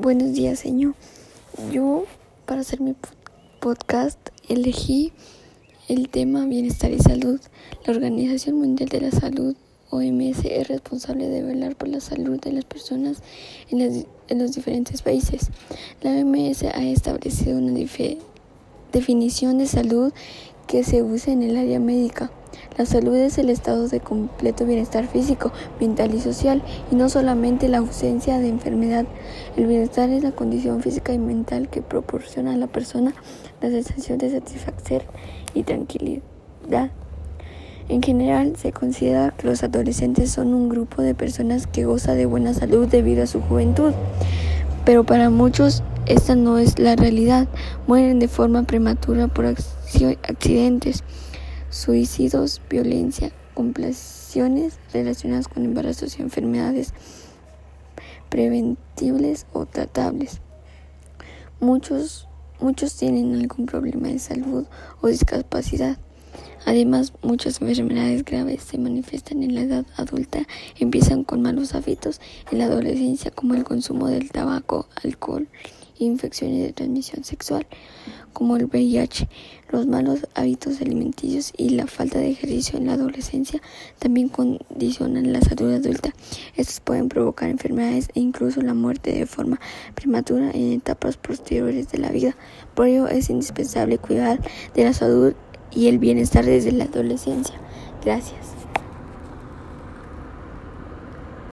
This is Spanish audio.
Buenos días, señor. Yo, para hacer mi podcast, elegí el tema bienestar y salud. La Organización Mundial de la Salud, OMS, es responsable de velar por la salud de las personas en, los diferentes países. La OMS ha establecido una definición de salud que se usa en el área médica. La salud es el estado de completo bienestar físico, mental y social, y no solamente la ausencia de enfermedad. El bienestar es la condición física y mental que proporciona a la persona la sensación de satisfacción y tranquilidad. En general, se considera que los adolescentes son un grupo de personas que goza de buena salud debido a su juventud, pero para muchos esta no es la realidad. Mueren de forma prematura por accidentes suicidios, violencia, complicaciones relacionadas con embarazos y enfermedades preventibles o tratables. Muchos, muchos tienen algún problema de salud o discapacidad. Además, muchas enfermedades graves se manifiestan en la edad adulta, empiezan con malos hábitos en la adolescencia como el consumo del tabaco, alcohol, infecciones de transmisión sexual como el VIH, los malos hábitos alimenticios y la falta de ejercicio en la adolescencia también condicionan la salud adulta. Estos pueden provocar enfermedades e incluso la muerte de forma prematura en etapas posteriores de la vida. Por ello es indispensable cuidar de la salud y el bienestar desde la adolescencia. Gracias.